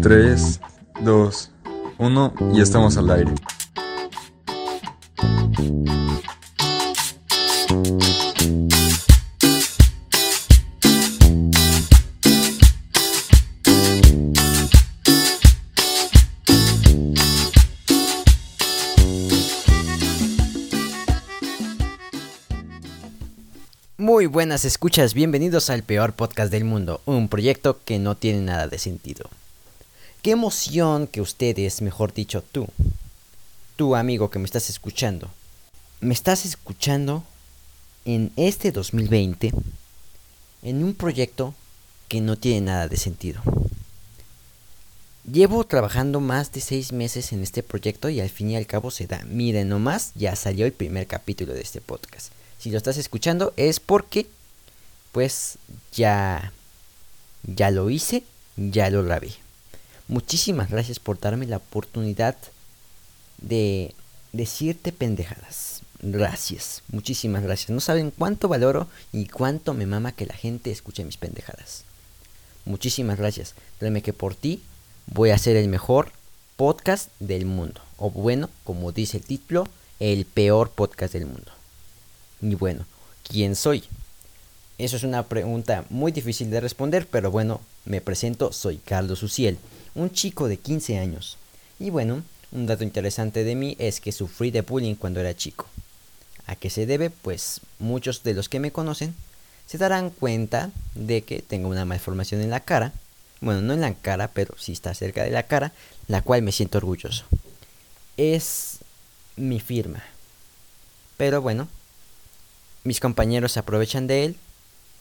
3, 2, 1 y estamos al aire. Muy buenas escuchas, bienvenidos al peor podcast del mundo, un proyecto que no tiene nada de sentido. Qué emoción que ustedes, mejor dicho tú, tú amigo que me estás escuchando, me estás escuchando en este 2020 en un proyecto que no tiene nada de sentido. Llevo trabajando más de seis meses en este proyecto y al fin y al cabo se da. Miren nomás, ya salió el primer capítulo de este podcast si lo estás escuchando es porque pues ya ya lo hice, ya lo grabé. Muchísimas gracias por darme la oportunidad de decirte pendejadas. Gracias, muchísimas gracias. No saben cuánto valoro y cuánto me mama que la gente escuche mis pendejadas. Muchísimas gracias. Créeme que por ti voy a ser el mejor podcast del mundo. O bueno, como dice el título, el peor podcast del mundo. Y bueno, ¿quién soy? Eso es una pregunta muy difícil de responder, pero bueno, me presento, soy Carlos Uciel, un chico de 15 años. Y bueno, un dato interesante de mí es que sufrí de bullying cuando era chico. ¿A qué se debe? Pues muchos de los que me conocen se darán cuenta de que tengo una malformación en la cara. Bueno, no en la cara, pero sí está cerca de la cara, la cual me siento orgulloso. Es mi firma. Pero bueno, mis compañeros se aprovechan de él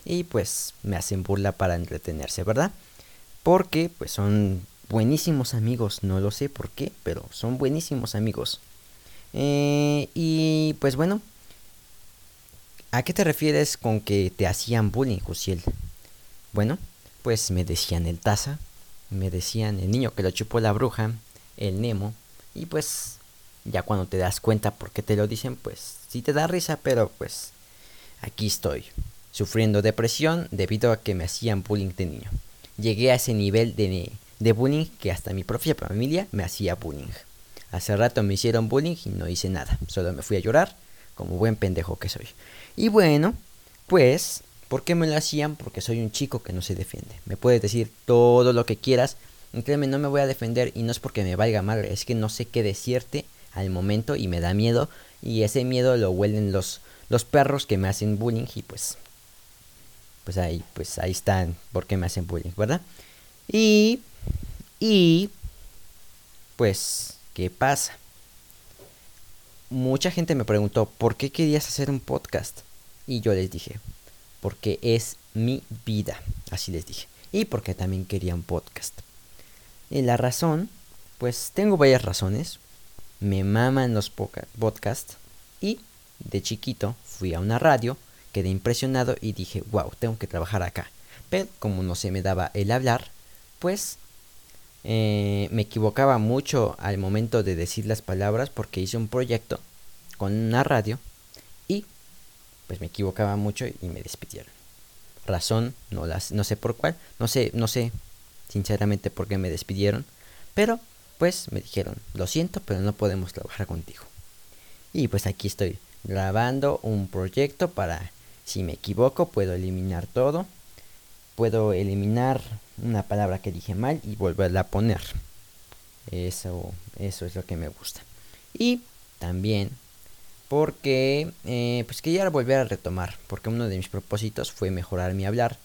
y pues me hacen burla para entretenerse, ¿verdad? Porque pues son buenísimos amigos, no lo sé por qué, pero son buenísimos amigos. Eh, y pues bueno, ¿a qué te refieres con que te hacían bullying, Jusiel? Bueno, pues me decían el taza, me decían el niño que lo chupó la bruja, el Nemo, y pues ya cuando te das cuenta por qué te lo dicen, pues sí te da risa, pero pues aquí estoy, sufriendo depresión debido a que me hacían bullying de niño. Llegué a ese nivel de, de bullying que hasta mi propia familia me hacía bullying. Hace rato me hicieron bullying y no hice nada, solo me fui a llorar como buen pendejo que soy. Y bueno, pues, ¿por qué me lo hacían? Porque soy un chico que no se defiende. Me puedes decir todo lo que quieras, y no me voy a defender y no es porque me valga mal, es que no sé qué decirte al momento y me da miedo y ese miedo lo huelen los los perros que me hacen bullying y pues pues ahí pues ahí están porque me hacen bullying, ¿verdad? Y y pues ¿qué pasa? Mucha gente me preguntó, "¿Por qué querías hacer un podcast?" Y yo les dije, "Porque es mi vida", así les dije. Y porque también quería un podcast. Y la razón, pues tengo varias razones. Me maman los podcasts y de chiquito fui a una radio, quedé impresionado y dije, wow, tengo que trabajar acá. Pero como no se me daba el hablar, pues eh, me equivocaba mucho al momento de decir las palabras porque hice un proyecto con una radio y pues me equivocaba mucho y me despidieron. Razón, no, las, no sé por cuál, no sé, no sé sinceramente por qué me despidieron, pero pues me dijeron, lo siento, pero no podemos trabajar contigo. Y pues aquí estoy grabando un proyecto para, si me equivoco, puedo eliminar todo. Puedo eliminar una palabra que dije mal y volverla a poner. Eso, eso es lo que me gusta. Y también porque eh, pues quería volver a retomar, porque uno de mis propósitos fue mejorar mi hablar.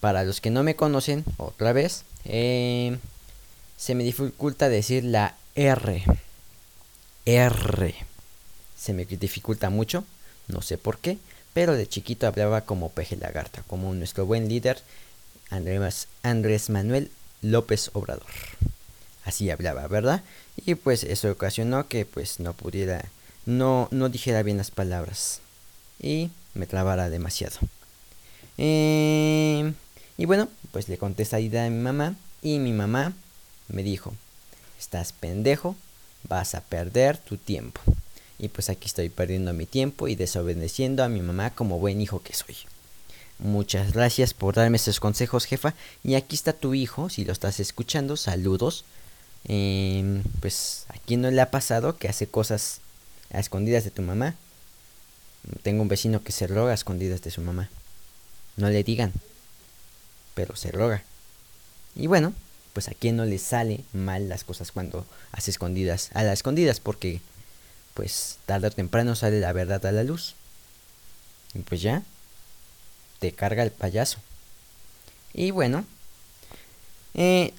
Para los que no me conocen, otra vez, eh, se me dificulta decir la R. R se me dificulta mucho, no sé por qué, pero de chiquito hablaba como peje lagarta, como nuestro buen líder Andrés, Manuel López Obrador. Así hablaba, ¿verdad? Y pues eso ocasionó que pues no pudiera, no, no dijera bien las palabras y me trabara demasiado. Eh, y bueno, pues le conté esa idea a mi mamá y mi mamá me dijo, estás pendejo, vas a perder tu tiempo. Y pues aquí estoy perdiendo mi tiempo y desobedeciendo a mi mamá como buen hijo que soy. Muchas gracias por darme estos consejos, jefa. Y aquí está tu hijo, si lo estás escuchando, saludos. Em, pues a quién no le ha pasado que hace cosas a escondidas de tu mamá. Tengo un vecino que se roga a escondidas de su mamá. No le digan, pero se roga. Y bueno, pues a quién no le sale mal las cosas cuando hace escondidas, a las escondidas, porque pues tarde o temprano sale la verdad a la luz. Y pues ya, te carga el payaso. Y bueno, eh,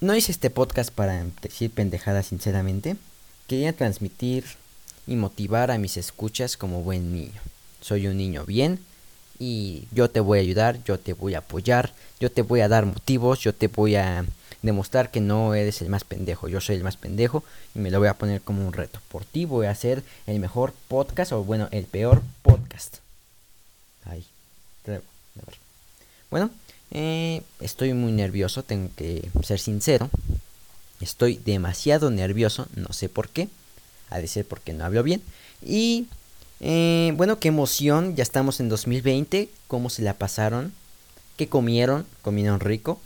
no hice este podcast para decir pendejadas sinceramente. Quería transmitir y motivar a mis escuchas como buen niño. Soy un niño bien y yo te voy a ayudar, yo te voy a apoyar, yo te voy a dar motivos, yo te voy a demostrar que no eres el más pendejo, yo soy el más pendejo y me lo voy a poner como un reto. Por ti voy a hacer el mejor podcast o bueno, el peor podcast. Ay, bueno, eh, estoy muy nervioso, tengo que ser sincero. Estoy demasiado nervioso, no sé por qué. A decir porque no hablo bien. Y eh, bueno, qué emoción, ya estamos en 2020. ¿Cómo se la pasaron? ¿Qué comieron? ¿Comieron rico?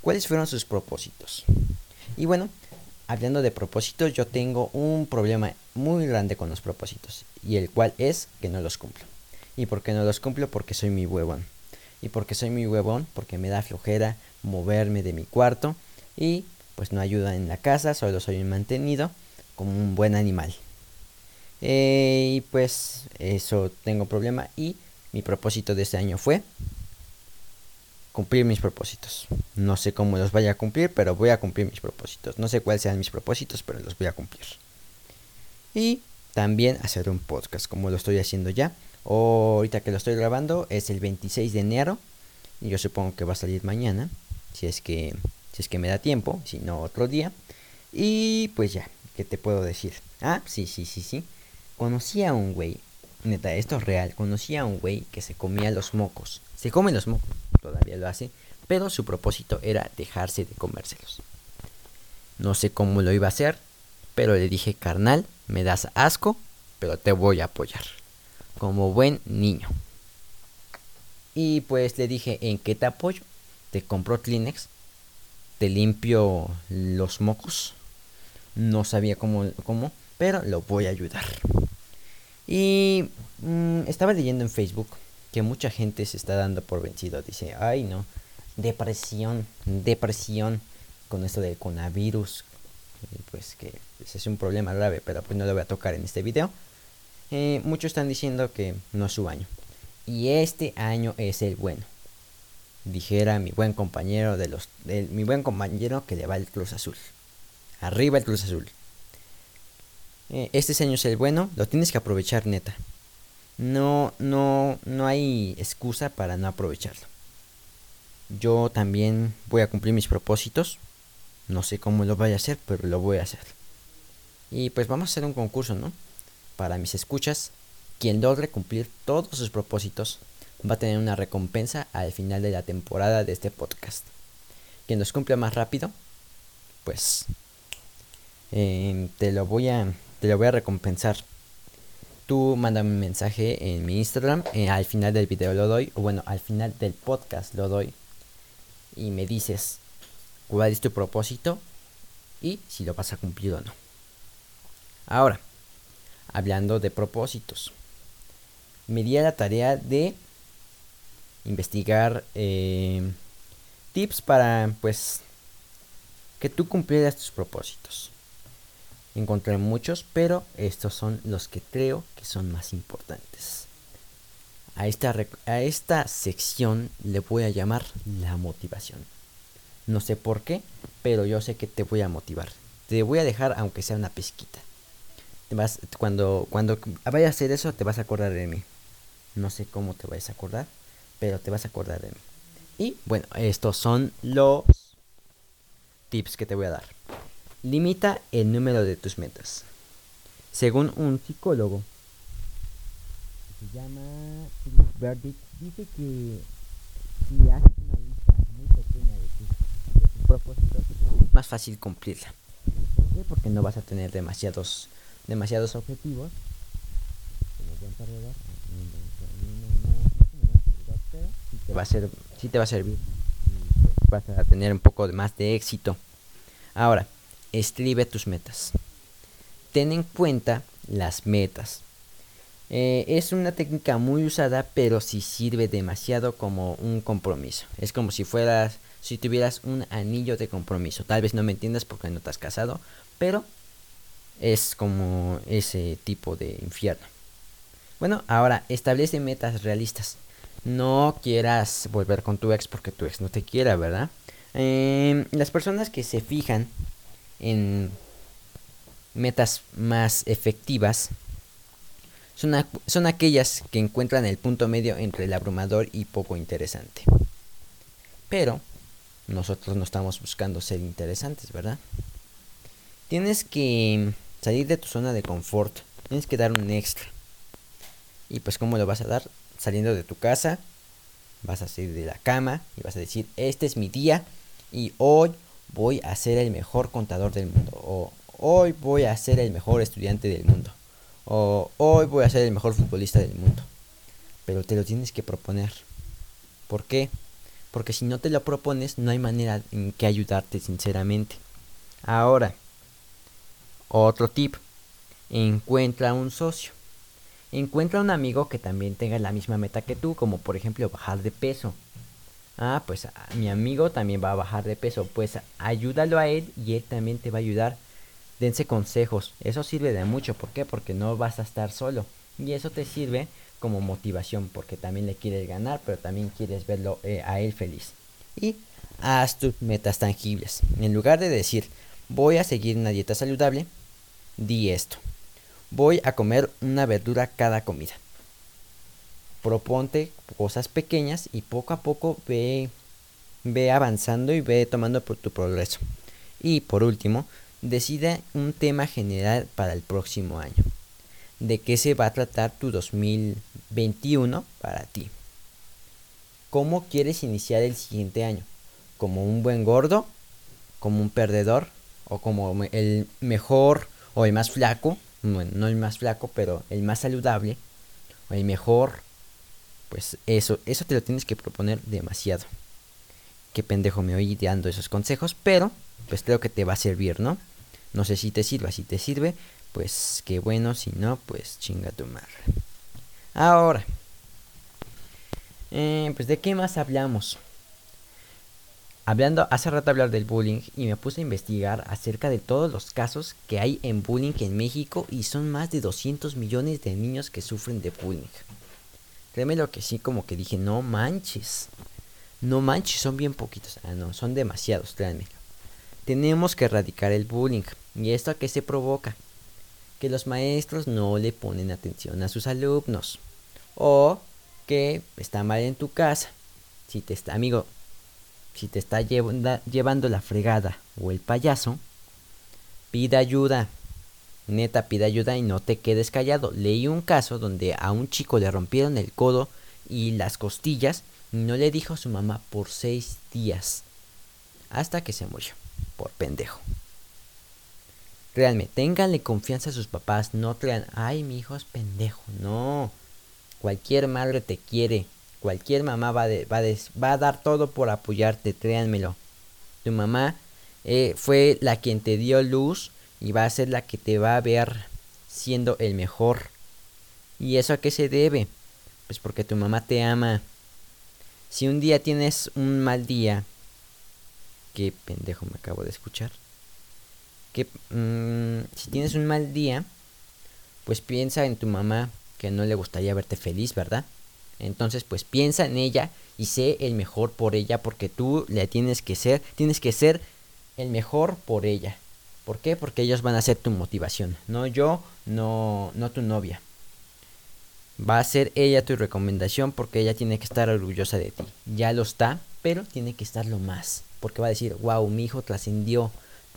¿Cuáles fueron sus propósitos? Y bueno, hablando de propósitos, yo tengo un problema muy grande con los propósitos. Y el cual es que no los cumplo. ¿Y por qué no los cumplo? Porque soy mi huevón. Y porque soy mi huevón, porque me da flojera moverme de mi cuarto. Y pues no ayuda en la casa, solo soy mantenido como un buen animal. Eh, y pues eso tengo problema. Y mi propósito de este año fue cumplir mis propósitos. No sé cómo los vaya a cumplir, pero voy a cumplir mis propósitos. No sé cuáles sean mis propósitos, pero los voy a cumplir. Y también hacer un podcast, como lo estoy haciendo ya. ahorita que lo estoy grabando es el 26 de enero. Y yo supongo que va a salir mañana. Si es que, si es que me da tiempo, si no otro día. Y pues ya, ¿qué te puedo decir? Ah, sí, sí, sí, sí. Conocí a un güey, neta, esto es real. Conocí a un güey que se comía los mocos. Se come los mocos, todavía lo hace. Pero su propósito era dejarse de comérselos. No sé cómo lo iba a hacer, pero le dije, carnal, me das asco, pero te voy a apoyar. Como buen niño. Y pues le dije, ¿en qué te apoyo? Te compro Kleenex, te limpio los mocos. No sabía cómo, cómo pero lo voy a ayudar. Y mm, estaba leyendo en Facebook que mucha gente se está dando por vencido. Dice, ay no, depresión, depresión con esto del coronavirus. Pues que pues, es un problema grave, pero pues no lo voy a tocar en este video. Eh, muchos están diciendo que no es su año. Y este año es el bueno. Dijera mi buen compañero de los. mi buen compañero que le va el Cruz Azul. Arriba el Cruz Azul. Eh, este año es el bueno, lo tienes que aprovechar, neta. No, no, no hay excusa para no aprovecharlo. Yo también voy a cumplir mis propósitos. No sé cómo lo voy a hacer, pero lo voy a hacer. Y pues vamos a hacer un concurso, ¿no? Para mis escuchas, quien logre cumplir todos sus propósitos va a tener una recompensa al final de la temporada de este podcast. Quien los cumpla más rápido, pues em, te lo voy a te lo voy a recompensar. Tú mándame un mensaje en mi Instagram, eh, al final del video lo doy, o bueno, al final del podcast lo doy, y me dices cuál es tu propósito y si lo vas a cumplir o no. Ahora, hablando de propósitos, me di a la tarea de investigar eh, tips para, pues, que tú cumplieras tus propósitos. Encontré muchos, pero estos son los que creo que son más importantes. A esta, a esta sección le voy a llamar la motivación. No sé por qué, pero yo sé que te voy a motivar. Te voy a dejar aunque sea una pesquita. Cuando, cuando vayas a hacer eso, te vas a acordar de mí. No sé cómo te vayas a acordar, pero te vas a acordar de mí. Y bueno, estos son los tips que te voy a dar. Limita el número de tus metas. Según un psicólogo, se llama Chris dice que si haces una lista muy pequeña de tus, propósitos, es más fácil cumplirla. ¿Por qué? Porque no vas a tener demasiados, demasiados objetivos. No, va a ser, sí te va a servir. Vas a tener un poco más de éxito. Ahora, escribe tus metas. Ten en cuenta las metas. Eh, es una técnica muy usada, pero si sirve demasiado como un compromiso. Es como si fueras, si tuvieras un anillo de compromiso. Tal vez no me entiendas porque no te has casado, pero es como ese tipo de infierno. Bueno, ahora establece metas realistas. No quieras volver con tu ex porque tu ex no te quiera, ¿verdad? Em, las personas que se fijan en metas más efectivas son, aquellas que encuentran el punto medio entre el abrumador y poco interesante. Pero nosotros no estamos buscando ser interesantes, ¿verdad? Tienes que salir de tu zona de confort, tienes que dar un extra. Y pues ¿cómo lo vas a dar? Saliendo de tu casa, vas a salir de la cama y vas a decir, este es mi día y hoy voy a ser el mejor contador del mundo o hoy voy a ser el mejor estudiante del mundo o hoy voy a ser el mejor futbolista del mundo. Pero te lo tienes que proponer. ¿Por qué? Porque si no te lo propones, no hay manera en que ayudarte sinceramente. Ahora, otro tip. Encuentra un socio. Encuentra un amigo que también tenga la misma meta que tú, como por ejemplo bajar de peso. Ah, pues mi amigo también va a bajar de peso. Pues ayúdalo a él y él también te va a ayudar dense consejos. Eso sirve de mucho. ¿Por qué? Porque no vas a estar solo. Y eso te sirve como motivación porque también le quieres ganar, pero también quieres verlo eh, a él feliz. Y haz tus metas tangibles. En lugar de decir, voy a seguir una dieta saludable, di esto. Voy a comer una verdura cada comida. Proponte cosas pequeñas y poco a poco ve, ve avanzando y ve tomando por tu progreso. Y por último, decide un tema general para el próximo año. ¿De qué se va a tratar tu 2021 para ti? ¿Cómo quieres iniciar el siguiente año? ¿Como un buen gordo? ¿Como un perdedor? ¿O como el mejor o el más flaco? Bueno, no el más flaco, pero el más saludable. O el mejor. Pues eso, eso te lo tienes que proponer demasiado. Qué pendejo me oí dando esos consejos, pero pues creo que te va a servir, ¿no? No sé si te sirva, si te sirve, pues qué bueno, si no, pues chinga tu madre. Ahora, eh, pues de qué más hablamos. Hablando, hace rato hablar del bullying y me puse a investigar acerca de todos los casos que hay en bullying en México y son más de 200 millones de niños que sufren de bullying. Créeme lo que sí, como que dije, no manches. No manches, son bien poquitos. Ah, no, son demasiados, créanme. Tenemos que erradicar el bullying. ¿Y esto a qué se provoca? Que los maestros no le ponen atención a sus alumnos. O que está mal en tu casa. Si te está, amigo, si te está llevando la fregada o el payaso, pida ayuda. Neta, pida ayuda y no te quedes callado. Leí un caso donde a un chico le rompieron el codo y las costillas y no le dijo a su mamá por seis días. Hasta que se murió. Por pendejo. Créanme, ténganle confianza a sus papás, no crean, ay, mi hijo es pendejo, no. Cualquier madre te quiere, cualquier mamá va, va, va a dar todo por apoyarte, créanmelo. Tu mamá eh, fue la quien te dio luz y va a ser la que te va a ver siendo el mejor. ¿Y eso a qué se debe? Pues porque tu mamá te ama. Si un día tienes un mal día, qué pendejo me acabo de escuchar que mm, si tienes un mal día, pues piensa en tu mamá que no le gustaría verte feliz, ¿verdad? Entonces, pues piensa en ella y sé el mejor por ella porque tú le tienes que ser, tienes que ser el mejor por ella. ¿Por qué? Porque ellos van a ser tu motivación, no yo, no no tu novia. Va a ser ella tu recomendación porque ella tiene que estar orgullosa de ti. Ya lo está, pero tiene que estarlo más, porque va a decir, "Wow, mi hijo trascendió."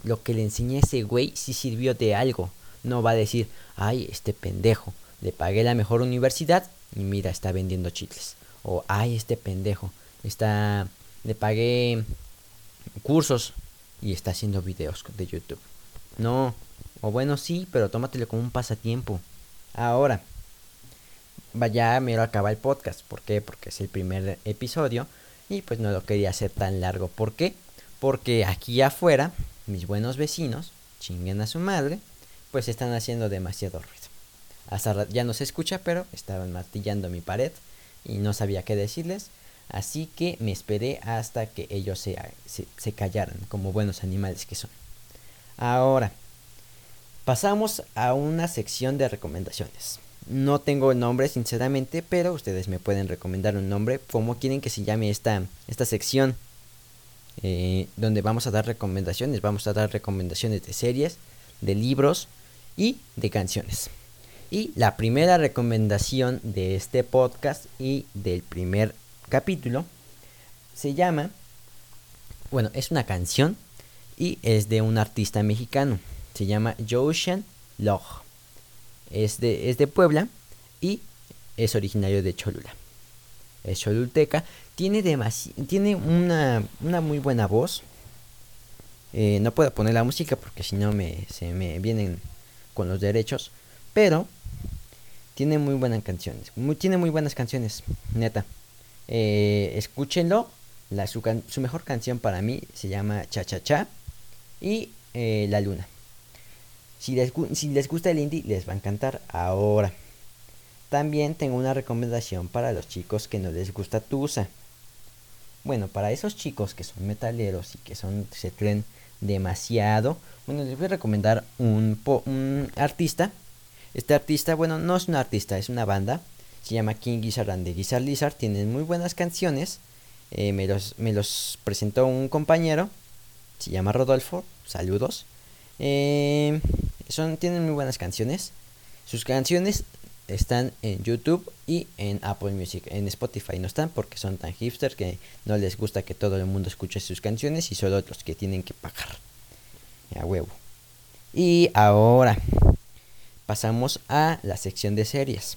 lo que le enseñé a ese güey sí sirvió de algo. No va a decir, ay, este pendejo, le pagué la mejor universidad y mira, está vendiendo chicles. O, ay, este pendejo, está, le pagué cursos y está haciendo videos de YouTube. No, o bueno, sí, pero tómatelo como un pasatiempo. Ahora, vaya, me lo acaba el podcast. ¿Por qué? Porque es el primer episodio y pues no lo quería hacer tan largo. ¿Por qué? Porque aquí afuera, mis buenos vecinos, chinguen a su madre, pues están haciendo demasiado ruido. Hasta ya no se escucha, pero estaban martillando mi pared y no sabía qué decirles. Así que me esperé hasta que ellos se, se, callaran, como buenos animales que son. Ahora, pasamos a una sección de recomendaciones. No tengo nombre, sinceramente, pero ustedes me pueden recomendar un nombre. como quieren que se llame esta, esta sección? Eh, donde vamos a dar recomendaciones. Vamos a dar recomendaciones de series, de libros y de canciones. Y la primera recomendación de este podcast y del primer capítulo se llama, bueno, es una canción y es de un artista mexicano. Se llama Joshan Log. Es de, es de Puebla y es originario de Cholula. Es cholulteca. Tiene, tiene una, una muy buena voz. Eh, no puedo poner la música porque si no me, se me vienen con los derechos. Pero tiene muy buenas canciones. tiene muy buenas canciones, neta. Eh, escúchenlo. La, su, mejor canción para mí se llama Cha Cha Cha y eh, La Luna. Si les, si les gusta el indie, les va a encantar ahora. También tengo una recomendación para los chicos que no les gusta Tusa. Bueno, para esos chicos que son metaleros y que son se creen demasiado, bueno, les voy a recomendar un, un artista este artista, bueno, no es un artista, es una banda. Se llama King Gizzard and the Gizzard Lizard. Tienen muy buenas canciones. Eh, me, los, me los presentó un compañero. Se llama Rodolfo. Saludos. Eh, son, tienen muy buenas canciones. Sus canciones están en YouTube y en Apple Music. En Spotify no están porque son tan hipster que no les gusta que todo el mundo escuche sus canciones y solo los que tienen que pagar. A huevo. Y ahora pasamos a la sección de series.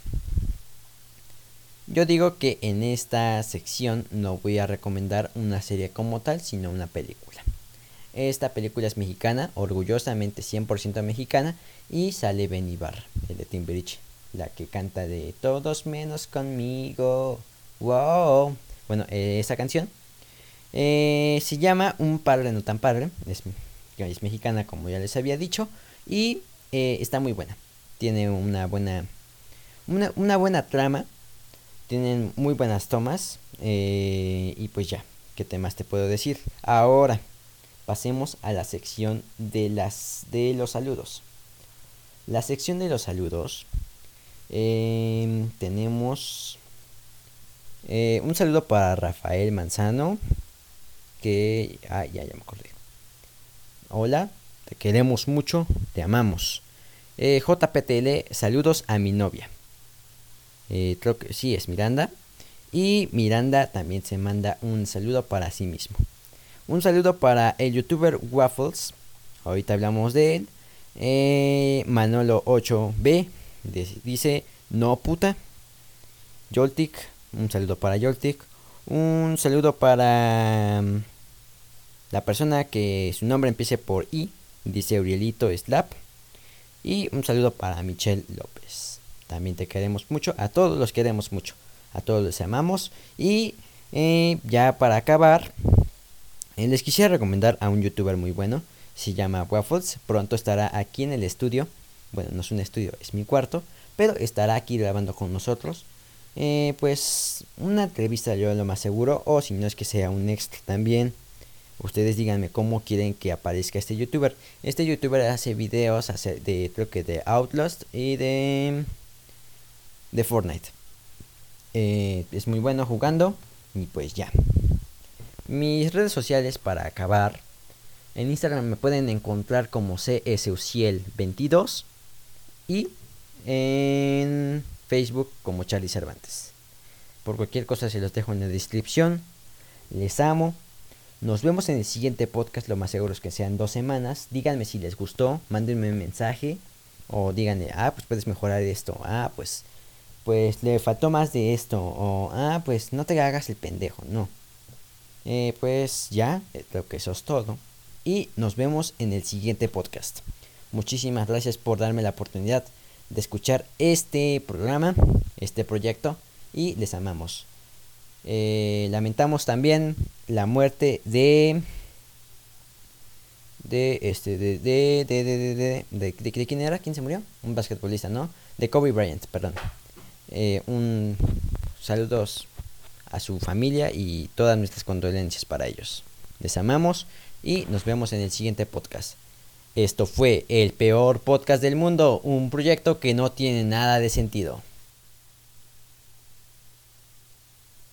Yo digo que en esta sección no voy a recomendar una serie como tal, sino una película. Esta película es mexicana, orgullosamente 100% mexicana, y sale Ben Bar, el de Timbridge, la que canta de Todos menos conmigo. ¡Wow! Bueno, eh, esa canción eh, se llama Un padre no tan padre, es, es, mexicana como ya les había dicho, y eh, está muy buena tiene una buena una, buena trama tienen muy buenas tomas eh, y pues ya qué temas te puedo decir ahora pasemos a la sección de las de los saludos la sección de los saludos em, tenemos eh, un saludo para Rafael Manzano que ah, ya ya me acordé hola te queremos mucho te amamos eh, JPTL, saludos a mi novia. Eh, creo que sí, es Miranda. Y Miranda también se manda un saludo para sí mismo. Un saludo para el youtuber Waffles. Ahorita hablamos de él. Eh, Manolo 8B dice no puta. Joltik, un saludo para Joltik. Un saludo para mm, la persona que su nombre empiece por I. Dice Urielito Slap. Y un saludo para Michelle López. También te queremos mucho. A todos los queremos mucho. A todos los amamos. Y eh, ya para acabar, les quisiera recomendar a un youtuber muy bueno. Se llama Waffles. Pronto estará aquí en el estudio. Bueno, no es un estudio, es mi cuarto. Pero estará aquí grabando con nosotros. Eh, pues una entrevista yo lo más seguro. O si no es que sea un extra también. Ustedes díganme cómo quieren que aparezca este youtuber. Este youtuber hace videos de creo que de Outlast y de de Fortnite. Eh, es muy bueno jugando y pues ya. Mis redes sociales para acabar. En Instagram me pueden encontrar como CSUciel22 y en Facebook como Charlie Cervantes. Por cualquier cosa se los dejo en la descripción. Les amo. Nos vemos en el siguiente podcast, lo más seguro es que sean dos semanas. Díganme si les gustó, mándenme un mensaje o díganme, ah, pues puedes mejorar esto, ah, pues, pues le faltó más de esto, o ah, pues no te hagas el pendejo, no. Eh, pues ya, eh, creo que eso es todo. Y nos vemos en el siguiente podcast. Muchísimas gracias por darme la oportunidad de escuchar este programa. este proyecto y les amamos. Eh, lamentamos también la muerte de de este de de de de de de, de, quién era quién se murió un basquetbolista no de Kobe Bryant perdón eh, un saludos a su familia y todas nuestras condolencias para ellos. Les amamos y nos vemos en el siguiente podcast. Esto fue el peor podcast del mundo un proyecto que no tiene nada de sentido